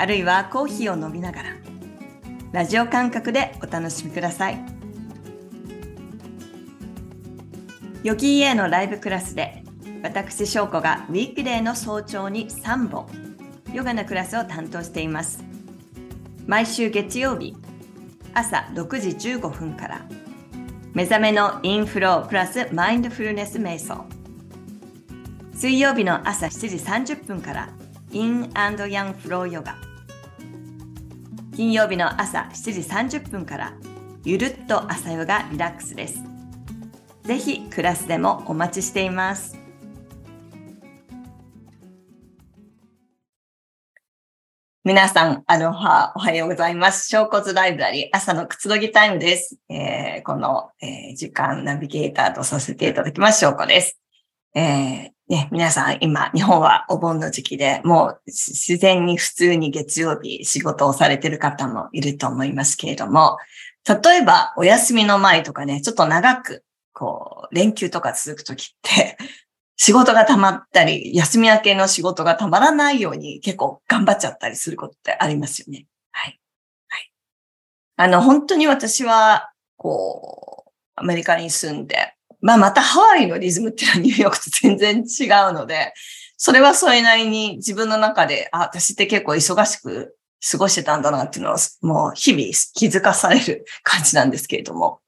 あるいはコーヒーを飲みながらラジオ感覚でお楽しみください。ヨギーエのライブクラスで私翔子がウィークデーの早朝に3本ヨガのクラスを担当しています。毎週月曜日朝6時15分から目覚めのインフロープラスマインドフルネス瞑想。水曜日の朝7時30分からインヤンフローヨガ金曜日の朝7時30分からゆるっと朝ヨガリラックスですぜひクラスでもお待ちしています皆さん、アロハ、おはようございます。小骨ライブラリー、朝のくつろぎタイムです。えー、この、えー、時間ナビゲーターとさせていただきます、翔子です。えー、ね、皆さん、今、日本はお盆の時期で、もう自然に普通に月曜日仕事をされてる方もいると思いますけれども、例えば、お休みの前とかね、ちょっと長く、こう、連休とか続くときって、仕事が溜まったり、休み明けの仕事が溜まらないように結構頑張っちゃったりすることってありますよね。はい。はい。あの、本当に私は、こう、アメリカに住んで、まあまたハワイのリズムっていうのはニューヨークと全然違うので、それはそれなりに自分の中で、あ、私って結構忙しく過ごしてたんだなっていうのを、もう日々気づかされる感じなんですけれども。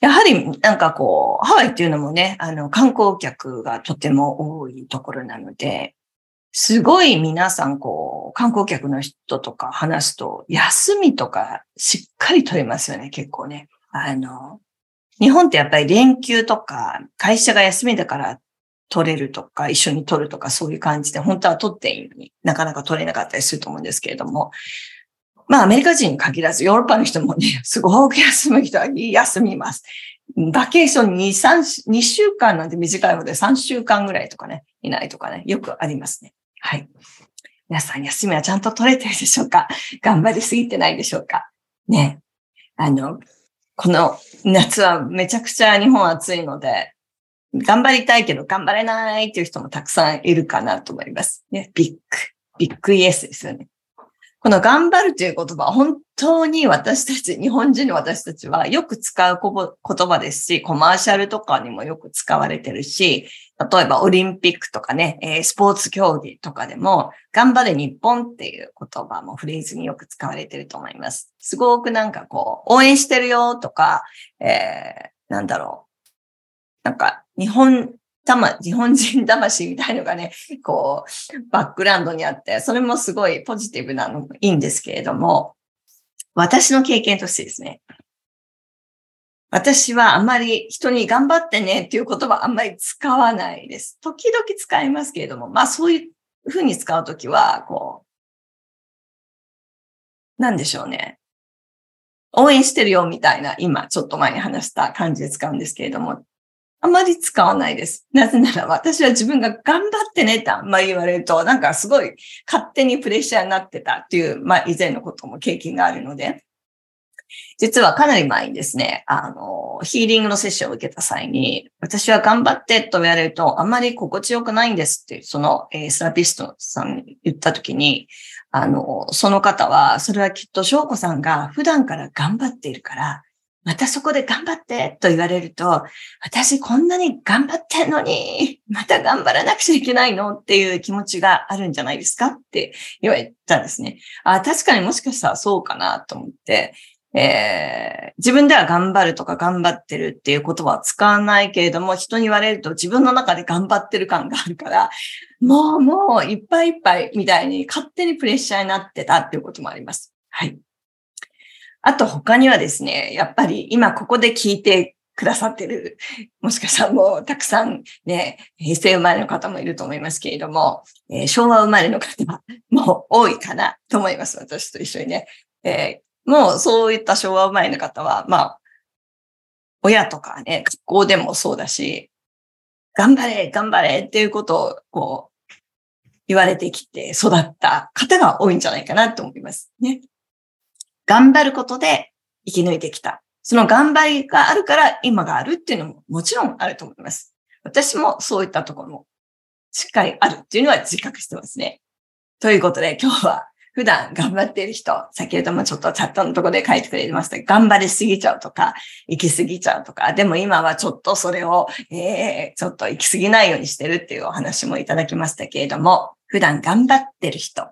やはりなんかこう、ハワイっていうのもね、あの、観光客がとても多いところなので、すごい皆さんこう、観光客の人とか話すと、休みとかしっかり取れますよね、結構ね。あの、日本ってやっぱり連休とか、会社が休みだから取れるとか、一緒に取るとか、そういう感じで、本当は取っていいのになかなか取れなかったりすると思うんですけれども、まあ、アメリカ人に限らず、ヨーロッパの人もね、すごく休む人は休みます。バケーション2、3、2週間なんて短いので3週間ぐらいとかね、いないとかね、よくありますね。はい。皆さん休みはちゃんと取れてるでしょうか？頑張りすぎてないでしょうか？ね。あの、この夏はめちゃくちゃ日本暑いので、頑張りたいけど頑張れないっていう人もたくさんいるかなと思います。ね、ビッグ、ビッグイエスですよね。この頑張るという言葉は本当に私たち、日本人の私たちはよく使う言葉ですし、コマーシャルとかにもよく使われてるし、例えばオリンピックとかね、スポーツ競技とかでも、頑張れ日本っていう言葉もフレーズによく使われてると思います。すごくなんかこう、応援してるよとか、えー、なんだろう。なんか日本魂、日本人魂みたいのがね、こう、バックグラウンドにあって、それもすごいポジティブなのもいいんですけれども、私の経験としてですね、私はあまり人に頑張ってねっていう言葉あんまり使わないです。時々使いますけれども、まあそういうふうに使うときは、こう、なんでしょうね。応援してるよみたいな、今ちょっと前に話した感じで使うんですけれども、あまり使わないです。なぜなら私は自分が頑張ってねってあんまり言われると、なんかすごい勝手にプレッシャーになってたっていう、まあ以前のことも経験があるので、実はかなり前にですね、あの、ヒーリングのセッションを受けた際に、私は頑張ってと言われると、あんまり心地よくないんですって、その、えー、セラピストさんに言ったときに、あの、その方は、それはきっと翔子さんが普段から頑張っているから、またそこで頑張ってと言われると、私こんなに頑張ってんのに、また頑張らなくちゃいけないの？っていう気持ちがあるんじゃないですか？って言われたんですね。あ確かにもしかしたらそうかなと思って、えー、自分では頑張るとか頑張ってるっていう言葉は使わないけれども、人に言われると自分の中で頑張ってる感があるから、もうもういっぱいいっぱいみたいに勝手にプレッシャーになってたっていうこともあります。はい。あと他にはですね、やっぱり今ここで聞いてくださってる、もしかしたらもうたくさんね、平成生まれの方もいると思いますけれども、えー、昭和生まれの方も多いかなと思います。私と一緒にね。えー、もうそういった昭和生まれの方は、まあ、親とかね、学校でもそうだし、頑張れ、頑張れっていうことを、こう、言われてきて育った方が多いんじゃないかなと思いますね。頑張ることで生き抜いてきた。その頑張りがあるから今があるっていうのももちろんあると思います。私もそういったところもしっかりあるっていうのは自覚してますね。ということで今日は普段頑張ってる人、先ほどもちょっとチャットのとこで書いてくれてました。頑張りすぎちゃうとか、行き過ぎちゃうとか、でも今はちょっとそれを、えー、ちょっと行き過ぎないようにしてるっていうお話もいただきましたけれども、普段頑張ってる人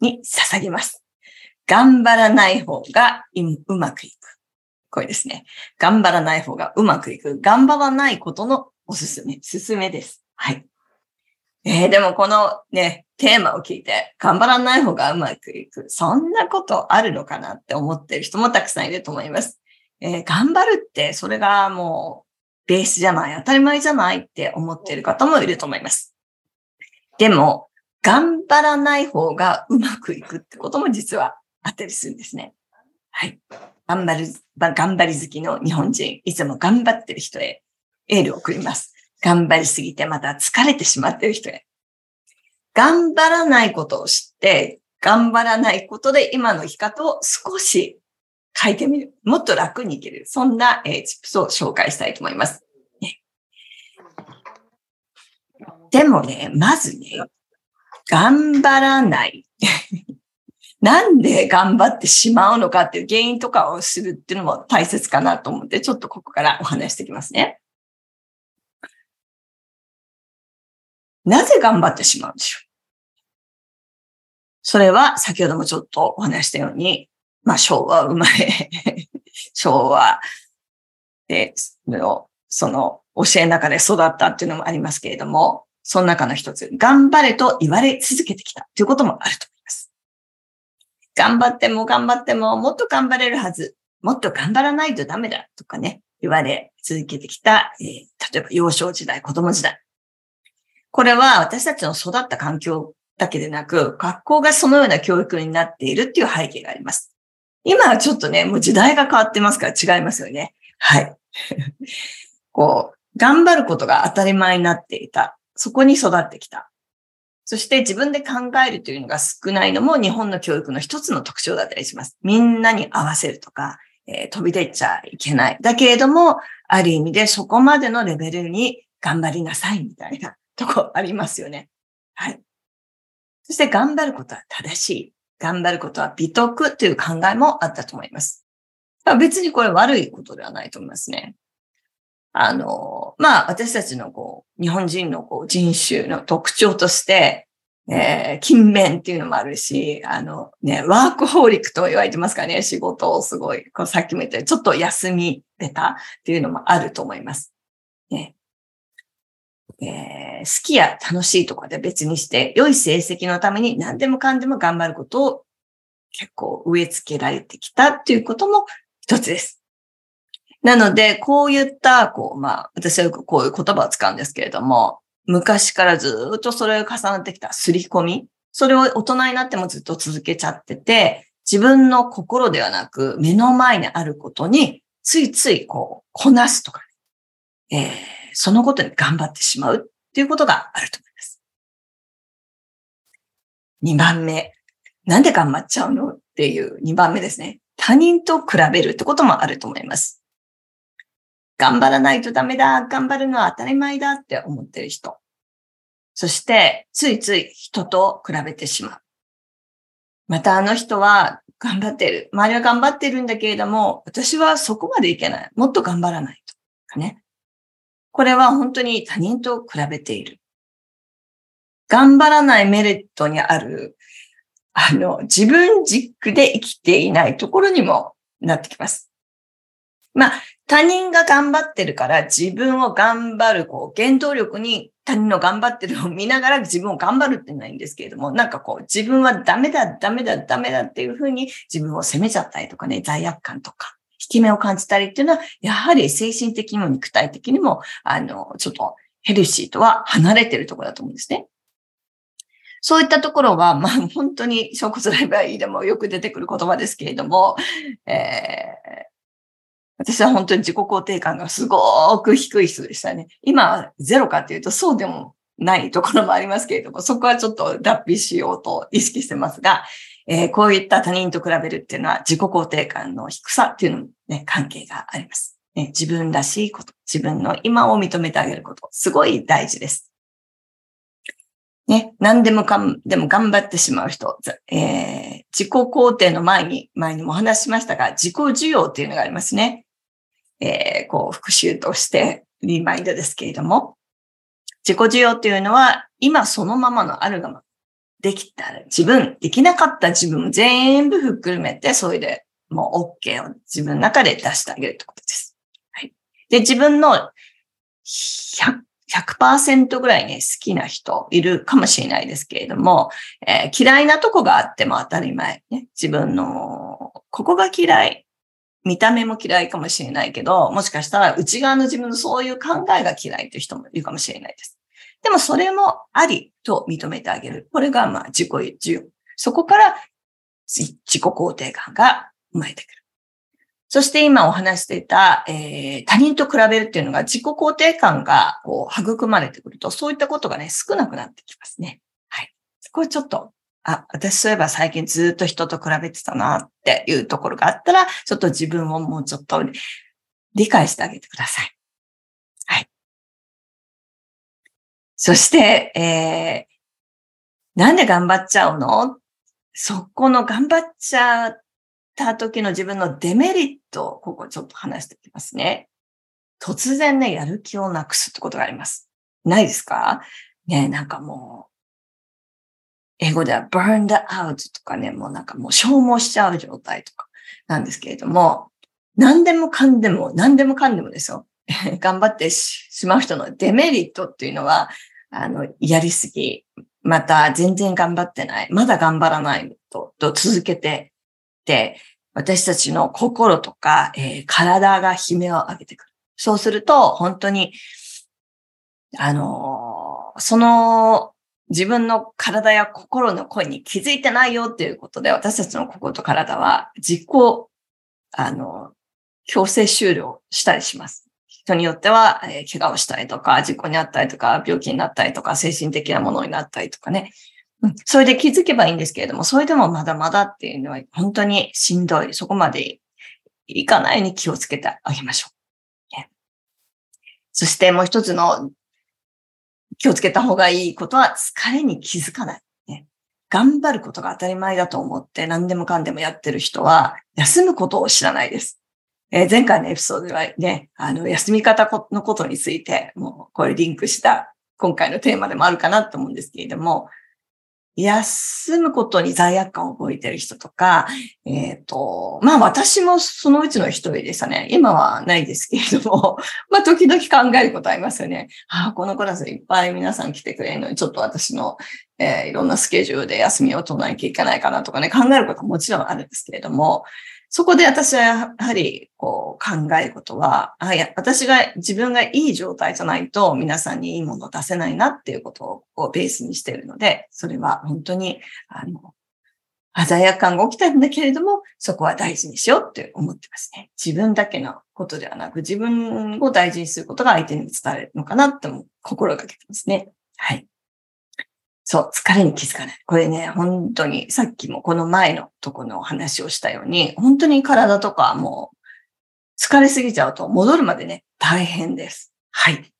に捧げます。頑張らない方がうまくいく。これですね。頑張らない方がうまくいく。頑張らないことのおすすめ、すすめです。はい。えー、でもこのね、テーマを聞いて、頑張らない方がうまくいく。そんなことあるのかなって思ってる人もたくさんいると思います。えー、頑張るって、それがもう、ベースじゃない、当たり前じゃないって思ってる方もいると思います。でも、頑張らない方がうまくいくってことも実はあったりするんですね。はい。頑張る、頑張り好きの日本人、いつも頑張ってる人へエールを送ります。頑張りすぎてまた疲れてしまってる人へ。頑張らないことを知って、頑張らないことで今の生き方を少し変えてみる。もっと楽に生きる。そんな、えー、チップスを紹介したいと思います。でもね、まずね、頑張らない。なんで頑張ってしまうのかっていう原因とかを知るっていうのも大切かなと思って、ちょっとここからお話していきますね。なぜ頑張ってしまうんでしょう？それは先ほどもちょっとお話したように、まあ昭和生まれ、昭和で、その教えの中で育ったっていうのもありますけれども、その中の一つ、頑張れと言われ続けてきたということもあると思います。頑張っても頑張ってももっと頑張れるはず。もっと頑張らないとダメだとかね、言われ続けてきた、えー、例えば幼少時代、子供時代。これは私たちの育った環境だけでなく、学校がそのような教育になっているっていう背景があります。今はちょっとね、もう時代が変わってますから違いますよね。はい。こう、頑張ることが当たり前になっていた。そこに育ってきた。そして自分で考えるというのが少ないのも日本の教育の一つの特徴だったりします。みんなに合わせるとか、えー、飛び出ちゃいけない。だけれども、ある意味でそこまでのレベルに頑張りなさいみたいなとこありますよね。はい。そして頑張ることは正しい。頑張ることは美徳という考えもあったと思います。別にこれ悪いことではないと思いますね。あの、まあ、私たちのこう、日本人のこう人種の特徴として、えー、勤勉っていうのもあるし、あのね、ワークホーリックと言われてますかね、仕事をすごい、こうさっきも言ったように、ちょっと休み出たっていうのもあると思います。えー、好きや楽しいとかで別にして、良い成績のために何でもかんでも頑張ることを結構植え付けられてきたっていうことも一つです。なので、こういった、こう、まあ、私はよくこういう言葉を使うんですけれども、昔からずっとそれを重なってきた刷り込み、それを大人になってもずっと続けちゃってて、自分の心ではなく目の前にあることについついこう、こなすとか、ね、えーそのことに頑張ってしまうっていうことがあると思います。2番目。なんで頑張っちゃうのっていう2番目ですね。他人と比べるってこともあると思います。頑張らないとダメだ。頑張るのは当たり前だって思ってる人。そして、ついつい人と比べてしまう。またあの人は頑張ってる。周りは頑張ってるんだけれども、私はそこまでいけない。もっと頑張らないと。ね。これは本当に他人と比べている。頑張らないメリットにある、あの、自分軸で生きていないところにもなってきます。まあ、他人が頑張ってるから自分を頑張る、こう、原動力に他人の頑張ってるのを見ながら自分を頑張るってないんですけれども、なんかこう、自分はダメだ、ダメだ、ダメだっていうふうに自分を責めちゃったりとかね、罪悪感とか、き目を感じたりっていうのは、やはり精神的にも肉体的にも、あの、ちょっとヘルシーとは離れてるところだと思うんですね。そういったところは、まあ本当に小骨ライブラリーでもよく出てくる言葉ですけれども、えー、私は本当に自己肯定感がすごく低い人でしたね。今、ゼロかっていうとそうでもないところもありますけれども、そこはちょっと脱皮しようと意識してますが、えー、こういった他人と比べるっていうのは自己肯定感の低さっていうのもね、関係があります。ね、自分らしいこと、自分の今を認めてあげること、すごい大事です。ね、何でもかんでも頑張ってしまう人、えー、自己肯定の前に、前にもお話しましたが、自己需要っていうのがありますね。えー、こう、復習としてリマインドですけれども、自己需要っていうのは、今そのままのあるがま。できたら自分、できなかった自分全部ふっくるめて、それでもう OK を自分の中で出してあげるってことです。はい。で、自分の100 100%ぐらいね、好きな人いるかもしれないですけれども、えー、嫌いなとこがあっても当たり前。ね、自分の、ここが嫌い。見た目も嫌いかもしれないけど、もしかしたら内側の自分のそういう考えが嫌いという人もいるかもしれないです。でもそれもありと認めてあげる。これがまあ自己需要。そこから自己肯定感が生まれてくる。そして今お話していた、えー、他人と比べるっていうのが自己肯定感がこう育まれてくると、そういったことがね、少なくなってきますね。はい。これちょっと、あ、私そういえば最近ずっと人と比べてたなっていうところがあったら、ちょっと自分をもうちょっと理解してあげてくださ。い。そして、えー、なんで頑張っちゃうの？そこの頑張っちゃった時の自分のデメリット、ここちょっと話していきますね。突然ね、やる気をなくすってことがあります。ないですか？ね、なんかもう、英語では burned out とかね、もうなんかもう消耗しちゃう状態とかなんですけれども、何でもかんでも、何でもかんでもですよ。頑張ってしまう人のデメリットっていうのは、あの、やりすぎ、また全然頑張ってない、まだ頑張らないと、と続けて、で私たちの心とか、えー、体が悲鳴を上げてくる。そうすると、本当に、あのー、その自分の体や心の声に気づいてないよっていうことで、私たちの心と体は実行、あの、強制終了したりします。人によっては、えー、怪我をしたりとか、事故にあったりとか、病気になったりとか、精神的なものになったりとかね。それで気づけばいいんですけれども、それでもまだまだっていうのは本当にしんどい。そこまでいかないように気をつけてあげましょう。そしてもう一つの気をつけた方がいいことは疲れに気づかない。ね、頑張ることが当たり前だと思って何でもかんでもやってる人は休むことを知らないです。えー、前回のエピソードではね、あの、休み方のことについて、もうこれリンクした今回のテーマでもあるかなと思うんですけれども、休むことに罪悪感を覚えてる人とか、えっ、ー、と、まあ私もそのうちの一人でしたね。今はないですけれども、まあ時々考えることありますよね。ああ、このクラスいっぱい皆さん来てくれるのに、ちょっと私の、えー、いろんなスケジュールで休みを取らなきゃいけないかなとかね、考えることはもちろんあるんですけれども、そこで私はやはりこう考えることは、あや私が自分がいい状態じゃないと皆さんにいいものを出せないなっていうことをベースにしているので、それは本当に、あの、鮮やかが起きたんだけれども、そこは大事にしようって思ってますね。自分だけのことではなく、自分を大事にすることが相手に伝えるのかなって心がけてますね。はい。そう、疲れに気づかない。これね、本当に、さっきもこの前のとこのお話をしたように、本当に体とかもう、疲れすぎちゃうと戻るまでね、大変です。はい。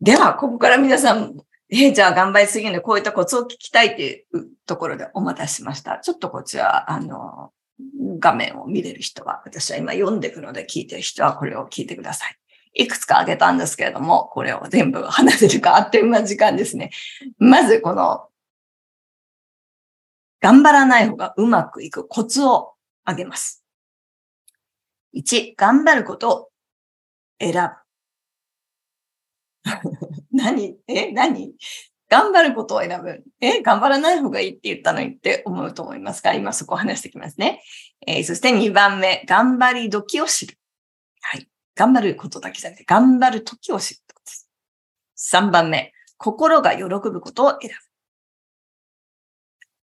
では、ここから皆さん、えー、じゃあ頑張りすぎるのでこういったコツを聞きたいっていうところでお待たせしました。ちょっとこちら、あの、画面を見れる人は、私は今読んでいくので聞いてる人はこれを聞いてください。いくつかあげたんですけれども、これを全部話せるかあっという間時間ですね。まずこの、頑張らない方がうまくいくコツをあげます。1、頑張ることを選ぶ。何？え何？頑張ることを選ぶ。え、頑張らない方がいいって言ったのにって思うと思いますが、今そこを話してきますね。えー、そして2番目、頑張り時を知る。はい。頑張ることだけじゃなくて、頑張る時を知ることです。3番目、心が喜ぶことを選ぶ。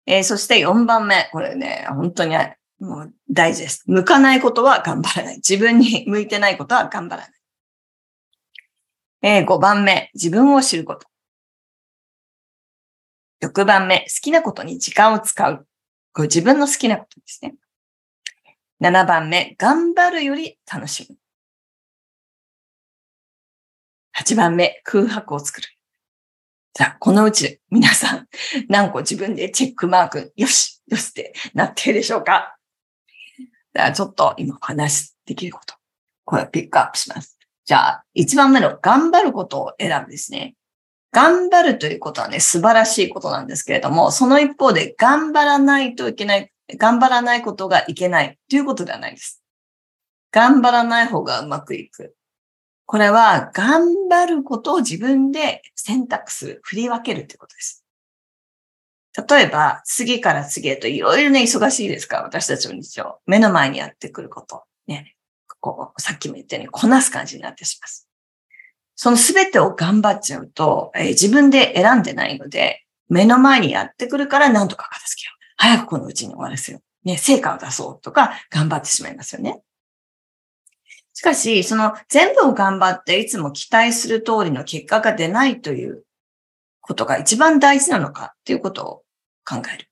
えー、そして4番目、これね、本当にもう大事です。向かないことは頑張らない。自分に向いてないことは頑張らない。えー、5番目、自分を知ること。6番目、好きなことに時間を使う。これ自分の好きなことですね。7番目、頑張るより楽しむ。8番目、空白を作る。じゃあ、このうち皆さん何個自分でチェックマーク、よし、よしってなっているでしょうか？じゃあ、ちょっと今お話できること。これをピックアップします。じゃあ、1番目の頑張ることを選ぶですね。頑張るということはね、素晴らしいことなんですけれども、その一方で頑張らないといけない、頑張らないことがいけないということではないです。頑張らない方がうまくいく。これは頑張ることを自分で選択する、振り分けるということです。例えば、次から次へといろいろね、忙しいですか？ら、私たちの日常。目の前にやってくること。ね。こう、さっきも言ったように、こなす感じになってしまう。その全てを頑張っちゃうと、えー、自分で選んでないので、目の前にやってくるから何とか片付けよう。早くこのうちに終わらせよう。ね、成果を出そうとか頑張ってしまいますよね。しかし、その全部を頑張っていつも期待する通りの結果が出ないということが一番大事なのかっていうことを考える。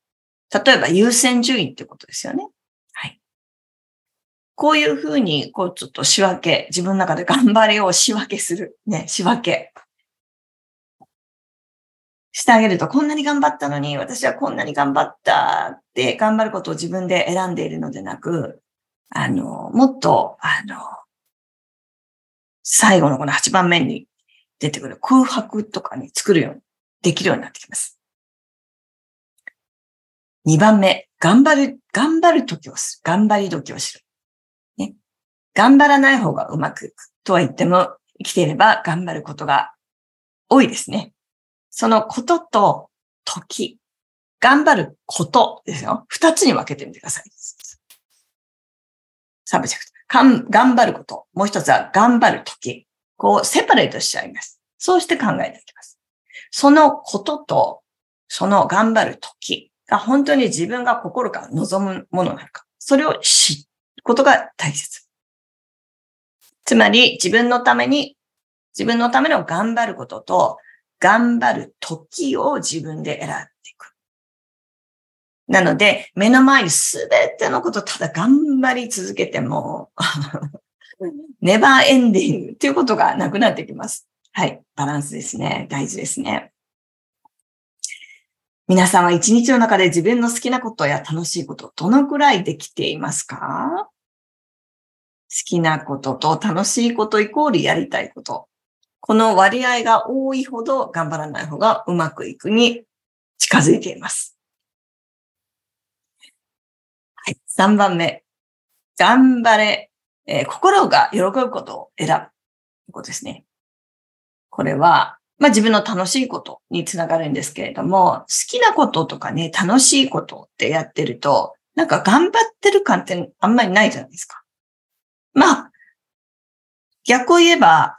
例えば優先順位ってことですよね。はいこういうふうに、こうちょっと仕分け、自分の中で頑張りを仕分けする。ね、仕分け。してあげると、こんなに頑張ったのに、私はこんなに頑張ったって頑張ることを自分で選んでいるのでなく、あの、もっと、あの、最後のこの8番目に出てくる空白とかに作るように、できるようになってきます。2番目、頑張る、頑張る時をする。頑張り時をする。頑張らない方がうまくいくとは言っても、生きていれば頑張ることが多いですね。そのことと時、頑張ることですよ。二つに分けてみてください。サブジェクト。頑張ること。もう一つは頑張る時。こう、セパレートしちゃいます。そうして考えていきます。そのことと、その頑張る時が本当に自分が心から望むものなのか。それを知ることが大切。つまり自分のために、自分のための頑張ることと、頑張る時を自分で選んでいく。なので、目の前にすべてのことただ頑張り続けてもネバーエンディングっていうことがなくなってきます。はい。バランスですね。大事ですね。皆さんは一日の中で自分の好きなことや楽しいこと、どのくらいできていますか？好きなことと楽しいことイコールやりたいこと。この割合が多いほど頑張らない方がうまくいくに近づいています。はい。3番目。頑張れ。えー、心が喜ぶことを選ぶ。ということですね。これは、まあ自分の楽しいことにつながるんですけれども、好きなこととかね、楽しいことってやってると、なんか頑張ってる感ってあんまりないじゃないですか。まあ、逆を言えば、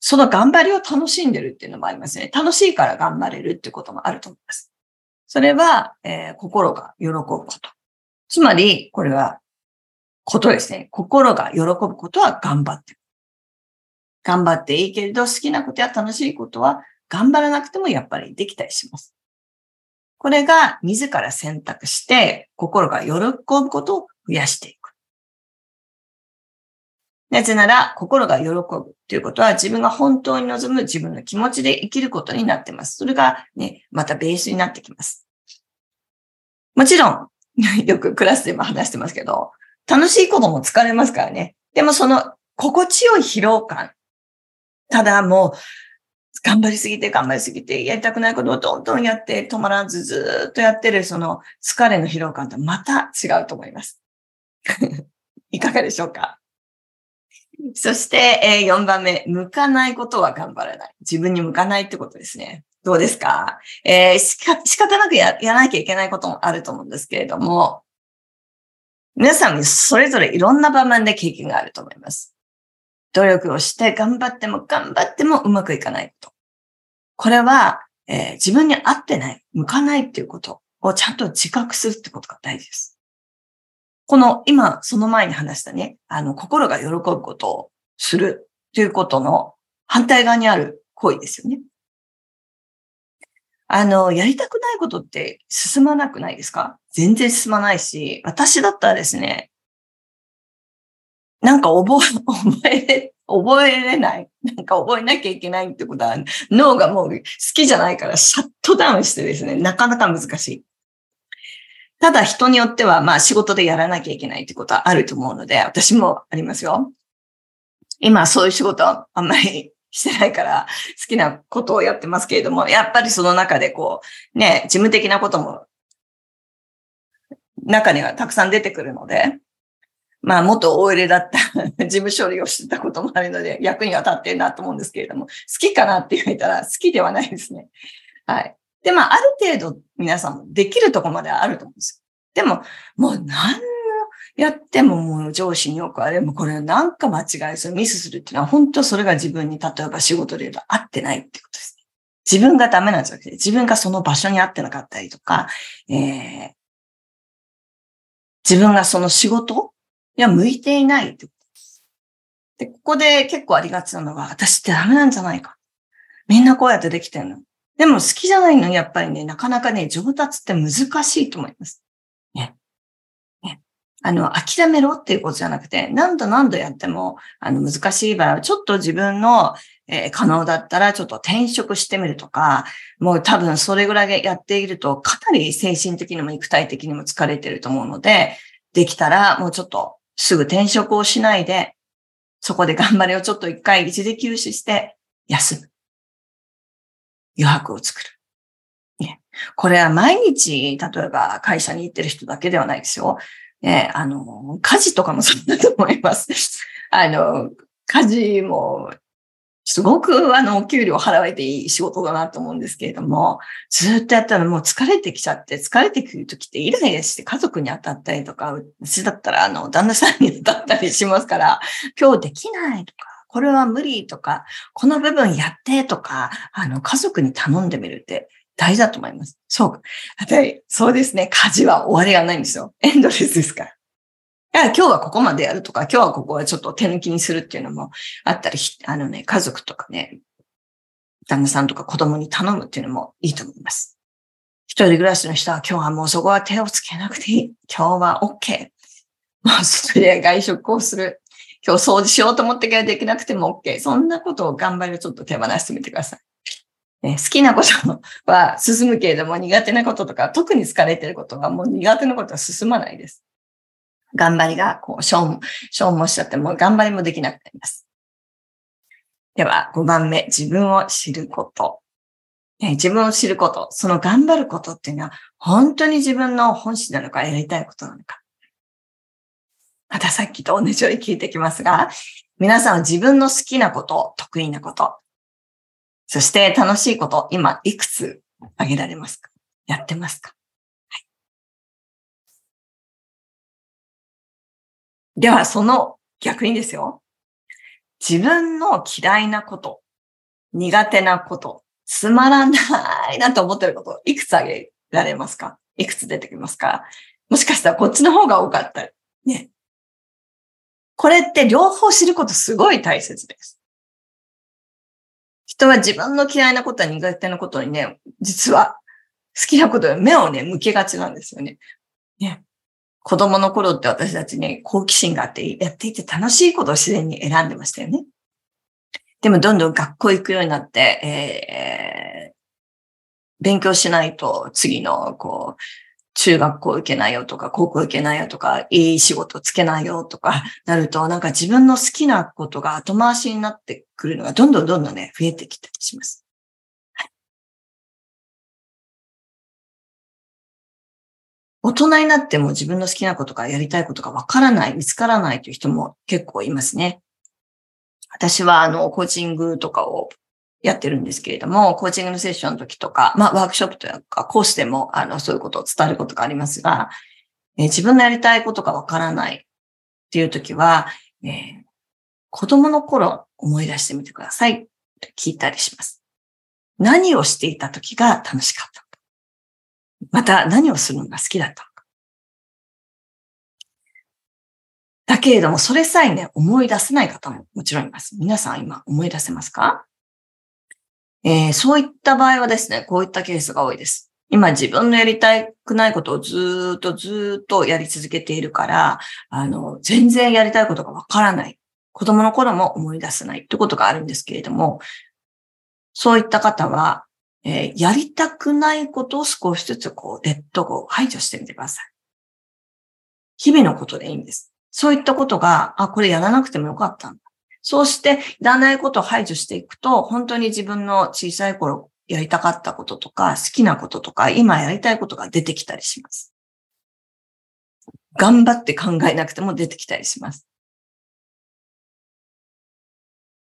その頑張りを楽しんでるっていうのもありますね。楽しいから頑張れるっていうこともあると思います。それは、えー、心が喜ぶこと。つまり、これは、ことですね。心が喜ぶことは頑張って。頑張っていいけれど、好きなことや楽しいことは頑張らなくてもやっぱりできたりします。これが自ら選択して、心が喜ぶことを増やしていく。なぜなら、心が喜ぶということは、自分が本当に望む自分の気持ちで生きることになってます。それがね、またベースになってきます。もちろん、よくクラスでも話してますけど、楽しいことも疲れますからね。でもその心地よい疲労感。ただもう、頑張りすぎて頑張りすぎて、やりたくないことをどんどんやって止まらずずっとやってるその疲れの疲労感とまた違うと思います。いかがでしょうか？そして、え、4番目、向かないことは頑張らない。自分に向かないってことですね。どうですか？えー、しか、仕方なくややらなきゃいけないこともあると思うんですけれども、皆さんそれぞれいろんな場面で経験があると思います。努力をして頑張っても頑張ってもうまくいかないこと。これは、えー、自分に合ってない、向かないっていうことをちゃんと自覚するってことが大事です。この今、その前に話したね、あの、心が喜ぶことをするということの反対側にある行為ですよね。あの、やりたくないことって進まなくないですか？全然進まないし、私だったらですね、なんか覚え、覚え、覚えれない。なんか覚えなきゃいけないってことは、脳がもう好きじゃないからシャットダウンしてですね、なかなか難しい。ただ人によっては、まあ仕事でやらなきゃいけないってことはあると思うので、私もありますよ。今そういう仕事あんまりしてないから好きなことをやってますけれども、やっぱりその中でこう、ね、事務的なことも中にはたくさん出てくるので、まあ元 OL だった事務処理をしてたこともあるので役には立ってるなと思うんですけれども、好きかなって言われたら好きではないですね。はい。で、まあ、ある程度皆さんもできるとこまではあると思うんですよ。でも、もう何やってももう上司によくあれもこれなんか間違いする、ミスするっていうのは本当それが自分に例えば仕事で言うと合ってないってことです。自分がダメなんじゃなくて、自分がその場所に合ってなかったりとか、えー、自分がその仕事には向いていないってことです。で、ここで結構ありがちなのは、私ってダメなんじゃないか。みんなこうやってできてるの。でも好きじゃないのにやっぱりね、なかなかね、上達って難しいと思います。あの、諦めろっていうことじゃなくて、何度何度やっても、あの、難しい場合は、ちょっと自分の、えー、可能だったら、ちょっと転職してみるとか、もう多分それぐらいやっていると、かなり精神的にも肉体的にも疲れてると思うので、できたら、もうちょっとすぐ転職をしないで、そこで頑張りをちょっと一回一時休止して休む。余白を作る。これは毎日、例えば会社に行ってる人だけではないですよ。ね、あの、家事とかもそうだと思います。あの、家事も、すごくあの、お給料払われていい仕事だなと思うんですけれども、ずっとやったらもう疲れてきちゃって、疲れてくるときってイライラして家族に当たったりとか、うちだったらあの、旦那さんに当たったりしますから、今日できないとか、これは無理とか、この部分やってとか、あの、家族に頼んでみるって大事だと思います。そう。そうですね。家事は終わりがないんですよ。エンドレスですから。今日はここまでやるとか、今日はここはちょっと手抜きにするっていうのもあったり、あのね、家族とかね、旦那さんとか子供に頼むっていうのもいいと思います。一人暮らしの人は今日はもうそこは手をつけなくていい。今日は OK。もうそれで外食をする。今日掃除しようと思ってからできなくても OK。そんなことを頑張りをちょっと手放してみてください。ね、好きなことは進むけれども苦手なこととか、特に疲れてることがもう苦手なことは進まないです。頑張りがこう消耗消耗しちゃっても頑張りもできなくなります。では5番目、自分を知ること。自分を知ること、その頑張ることっていうのは本当に自分の本心なのかやりたいことなのか。またさっきと同じように聞いてきますが、皆さんは自分の好きなこと、得意なこと、そして楽しいこと、今いくつ挙げられますか？やってますか、はい、では、その逆にですよ。自分の嫌いなこと、苦手なこと、つまらないなと思ってること、いくつ挙げられますか？いくつ出てきますか？もしかしたらこっちの方が多かったね。これって両方知ることすごい大切です。人は自分の嫌いなことは苦手なことにね、実は好きなことに目をね、向けがちなんですよね。ね。子供の頃って私たちね、好奇心があってやっていて楽しいことを自然に選んでましたよね。でもどんどん学校行くようになって、えー、勉強しないと次のこう、中学校受けないよとか、高校受けないよとか、いい仕事つけないよとかなると、なんか自分の好きなことが後回しになってくるのがどんどんどんどんね、増えてきたりします。大人になっても自分の好きなことかやりたいことがわからない、見つからないという人も結構いますね。私はあの、コーチングとかをやってるんですけれども、コーチングのセッションの時とか、まあ、ワークショップとか、コースでも、あの、そういうことを伝えることがありますが、えー、自分のやりたいことがわからないっていう時は、えー、子供の頃思い出してみてくださいと聞いたりします。何をしていた時が楽しかったのか。また何をするのが好きだったのか。だけれども、それさえね、思い出せない方ももちろんいます。皆さん今思い出せますか？えー、そういった場合はですね、こういったケースが多いです。今自分のやりたくないことをずっとずっとやり続けているから、あの、全然やりたいことがわからない。子供の頃も思い出せないってことがあるんですけれども、そういった方は、えー、やりたくないことを少しずつこう、レッドゴー、排除してみてください。日々のことでいいんです。そういったことが、あ、これやらなくてもよかったんだ。そうして、いらないことを排除していくと、本当に自分の小さい頃やりたかったこととか、好きなこととか、今やりたいことが出てきたりします。頑張って考えなくても出てきたりします。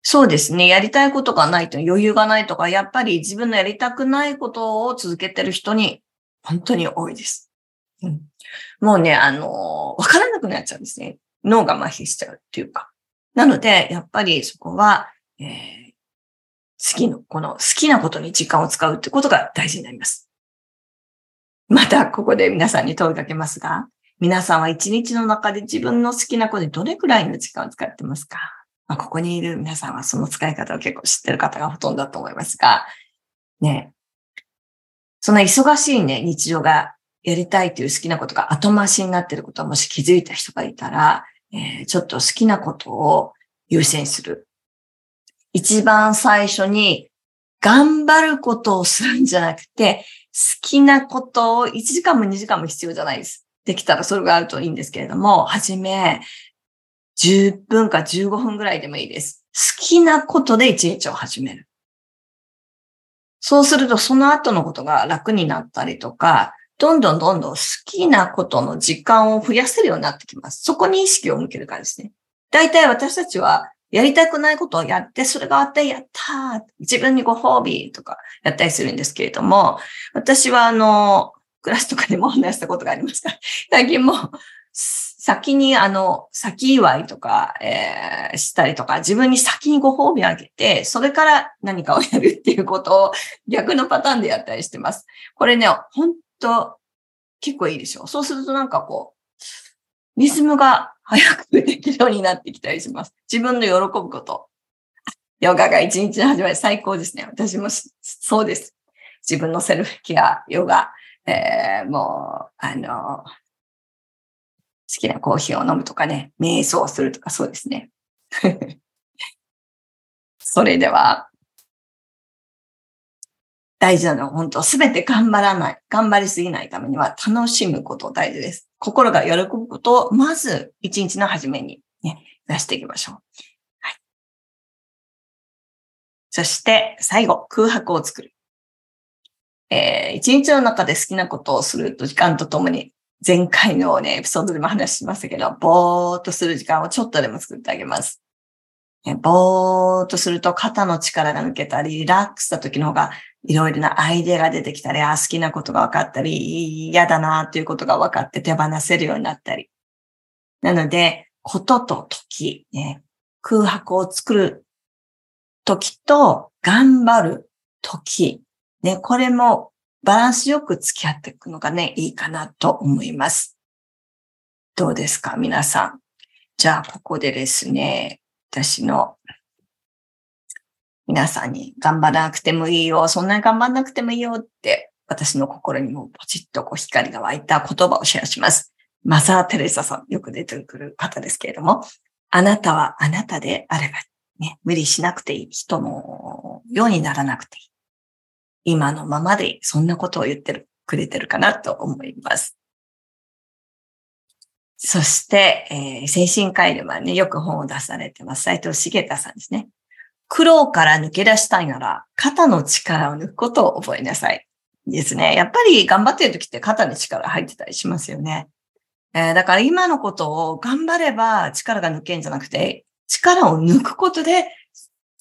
そうですね。やりたいことがないと余裕がないとか、やっぱり自分のやりたくないことを続けてる人に本当に多いです。うん、もうね、あの、わからなくなっちゃうんですね。脳が麻痺しちゃうっていうか。なので、やっぱりそこは、えー、好きの、この好きなことに時間を使うってことが大事になります。また、ここで皆さんに問いかけますが、皆さんは一日の中で自分の好きなことにどれくらいの時間を使ってますか、まあ、ここにいる皆さんはその使い方を結構知ってる方がほとんどだと思いますが、ね、その忙しいね、日常がやりたいという好きなことが後回しになっていることをもし気づいた人がいたら、えー、ちょっと好きなことを優先する。一番最初に頑張ることをするんじゃなくて、好きなことを1時間も2時間も必要じゃないです。できたらそれがあるといいんですけれども、はじめ、10分か15分ぐらいでもいいです。好きなことで1日を始める。そうするとその後のことが楽になったりとか、どんどんどんどん好きなことの時間を増やせるようになってきます。そこに意識を向けるからですね。大体私たちはやりたくないことをやって、それがあってやったー自分にご褒美とかやったりするんですけれども、私はあの、クラスとかでも話したことがありますが、最近も先にあの、先祝いとか、えー、したりとか、自分に先にご褒美あげて、それから何かをやるっていうことを逆のパターンでやったりしてます。これね、本と結構いいでしょ。そうするとなんかこう、リズムが早くできるようになってきたりします。自分の喜ぶこと。ヨガが一日の始まり最高ですね。私もそうです。自分のセルフケア、ヨガ、えー、もう、あの、好きなコーヒーを飲むとかね、瞑想するとかそうですね。それでは、大事なのは本当、すべて頑張らない、頑張りすぎないためには楽しむこと大事です。心が喜ぶことを、まず一日の初めにね、出していきましょう。はい。そして、最後、空白を作る。えー、一日の中で好きなことをすると時間とともに、前回のね、エピソードでも話しましたけど、ぼーっとする時間をちょっとでも作ってあげます。ぼーっとすると肩の力が抜けたり、リラックスした時の方がいろいろなアイデアが出てきたり、あ好きなことが分かったり、嫌だなということが分かって手放せるようになったり。なので、ことと時、ね、空白を作る時と頑張る時、ね、これもバランスよく付き合っていくのがね、いいかなと思います。どうですか皆さん。じゃあ、ここでですね、私の皆さんに頑張らなくてもいいよ、そんなに頑張らなくてもいいよって、私の心にもポチッとこう光が湧いた言葉をシェアします。マザー・テレサさん、よく出てくる方ですけれども、あなたはあなたであれば、ね、無理しなくていい。人のようにならなくていい。今のままでそんなことを言ってる、くれてるかなと思います。そして、えー、精神科医ではね、よく本を出されてます。斉藤茂太さんですね。苦労から抜け出したいなら、肩の力を抜くことを覚えなさい。ですね。やっぱり頑張ってる時って肩に力入ってたりしますよね。えー、だから今のことを頑張れば力が抜けんじゃなくて、力を抜くことで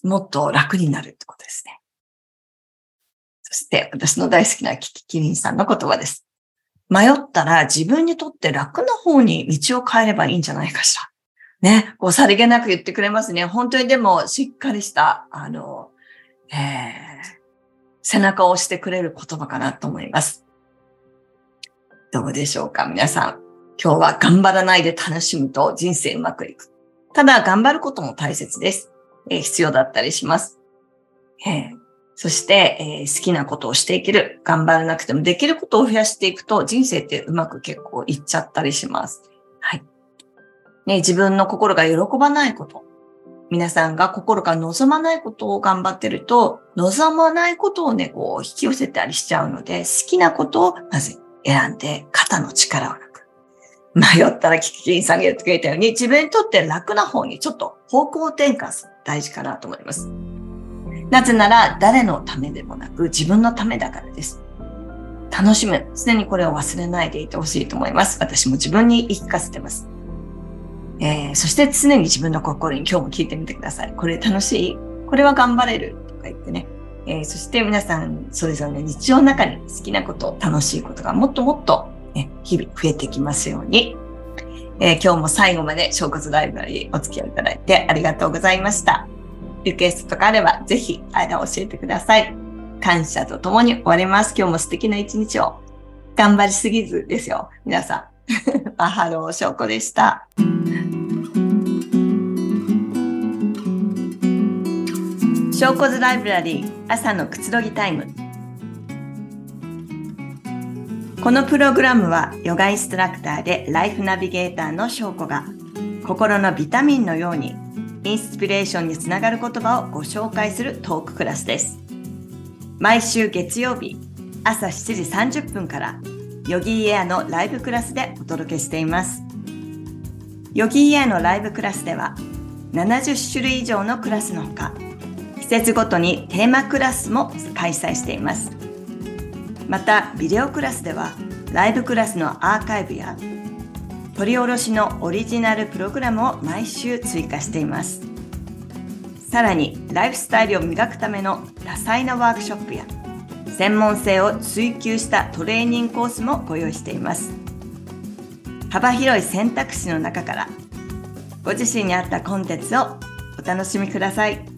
もっと楽になるってことですね。そして私の大好きなキキキリンさんの言葉です。迷ったら自分にとって楽な方に道を変えればいいんじゃないかしら。ね、こうさりげなく言ってくれますね。本当にでもしっかりした、あの、えー、背中を押してくれる言葉かなと思います。どうでしょうか皆さん。今日は頑張らないで楽しむと人生うまくいく。ただ頑張ることも大切です。えー、必要だったりします。えー、そして、えー、好きなことをしていける。頑張らなくてもできることを増やしていくと人生ってうまく結構いっちゃったりします。はい。ね、自分の心が喜ばないこと。皆さんが心が望まないことを頑張ってると、望まないことをね、こう引き寄せたりしちゃうので、好きなことをまず選んで肩の力を抜く。迷ったらキキンさんが言ってくれたように、自分にとって楽な方にちょっと方向転換する大事かなと思います。なぜなら誰のためでもなく自分のためだからです。楽しむ。常にこれを忘れないでいてほしいと思います。私も自分に言い聞かせてます。えー、そして常に自分の心に今日も聞いてみてください。これ楽しい？これは頑張れる？とか言ってね。えー、そして皆さんそれぞれの日常の中に好きなこと、楽しいことがもっともっと、ね、日々増えてきますように。えー、今日も最後まで小骨ライブラリーお付き合いいただいてありがとうございました。リクエストとかあればぜひ間を教えてください。感謝とともに終わります。今日も素敵な一日を。頑張りすぎずですよ。皆さん。マハロー翔子でした。翔子ズライブラリー朝のくつろぎタイム。このプログラムはヨガインストラクターでライフナビゲーターの翔子が心のビタミンのようにインスピレーションにつながる言葉をご紹介するトーククラスです。毎週月曜日朝7時30分からヨギーエアのライブクラスでお届けしています。ヨギーエアのライブクラスでは70種類以上のクラスのほか季節ごとにテーマクラスも開催しています。またビデオクラスではライブクラスのアーカイブや取り下ろしのオリジナルプログラムを毎週追加しています。さらにライフスタイルを磨くための多彩なワークショップや専門性を追求したトレーニングコースもご用意しています幅広い選択肢の中からご自身に合ったコンテンツをお楽しみください。